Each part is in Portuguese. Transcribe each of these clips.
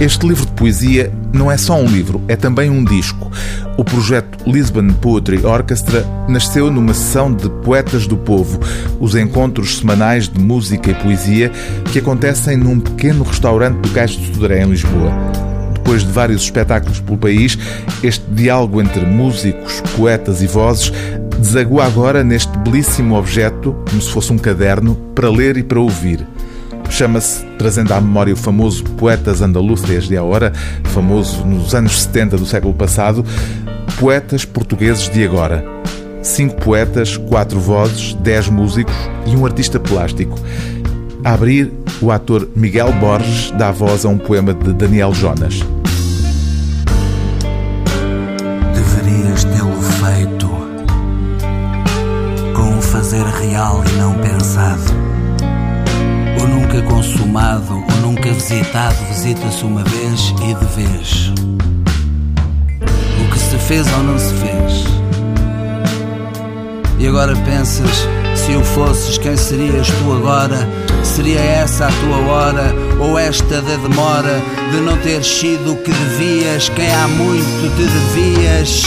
Este livro de poesia não é só um livro, é também um disco. O projeto Lisbon Poetry Orchestra nasceu numa sessão de Poetas do Povo, os encontros semanais de música e poesia que acontecem num pequeno restaurante do Cais de Sodré, em Lisboa. Depois de vários espetáculos pelo país, este diálogo entre músicos, poetas e vozes desagua agora neste belíssimo objeto, como se fosse um caderno, para ler e para ouvir. Chama-se, trazendo à memória o famoso Poetas Andaluzes de Agora, famoso nos anos 70 do século passado, Poetas Portugueses de Agora. Cinco poetas, quatro vozes, dez músicos e um artista plástico. A abrir, o ator Miguel Borges dá voz a um poema de Daniel Jonas. Deverias tê-lo feito com um fazer real e não pensado o nunca consumado, o nunca visitado, visita-se uma vez e de vez. O que se fez ou não se fez. E agora pensas, se o fosses, quem serias tu agora? Seria essa a tua hora, ou esta da demora de não ter sido o que devias, quem há muito te devias?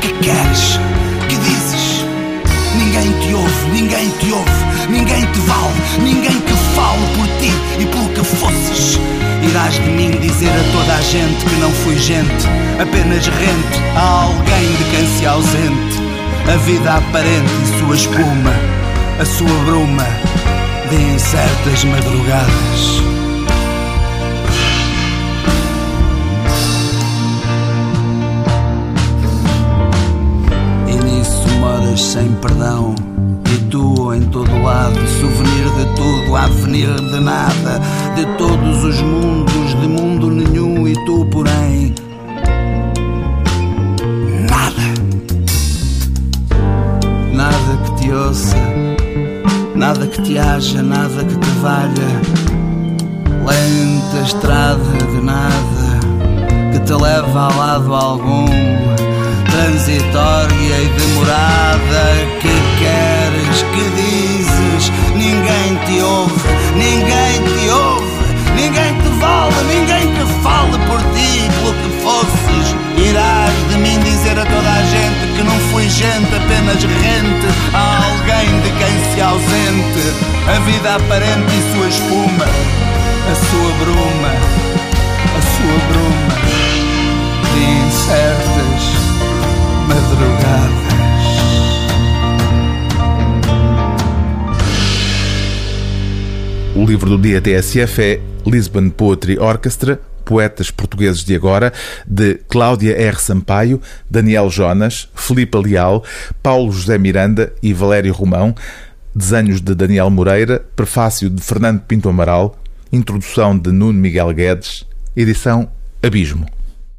Que queres? Que dizes? Ninguém te ouve, ninguém te ouve ninguém te vale, ninguém que fosses. Irás de mim dizer a toda a gente que não fui gente, apenas rente a alguém de quem se ausente. A vida aparente e sua espuma, a sua bruma de incertas madrugadas. E nisso moras sem perdão tu em todo lado, souvenir de tudo, avenir de nada, de todos os mundos, de mundo nenhum e tu, porém, nada. Nada que te ouça, nada que te haja, nada que te valha. Lenta estrada de nada que te leva a lado algum transitória e demorada a vida aparente e sua espuma a sua bruma a sua bruma de incertas madrugadas. O livro do dia TSF é Lisbon Poetry Orchestra, Poetas Portugueses de Agora, de Cláudia R. Sampaio, Daniel Jonas, Filipe Leal, Paulo José Miranda e Valério Romão, desenhos de Daniel Moreira, prefácio de Fernando Pinto Amaral, introdução de Nuno Miguel Guedes, edição Abismo.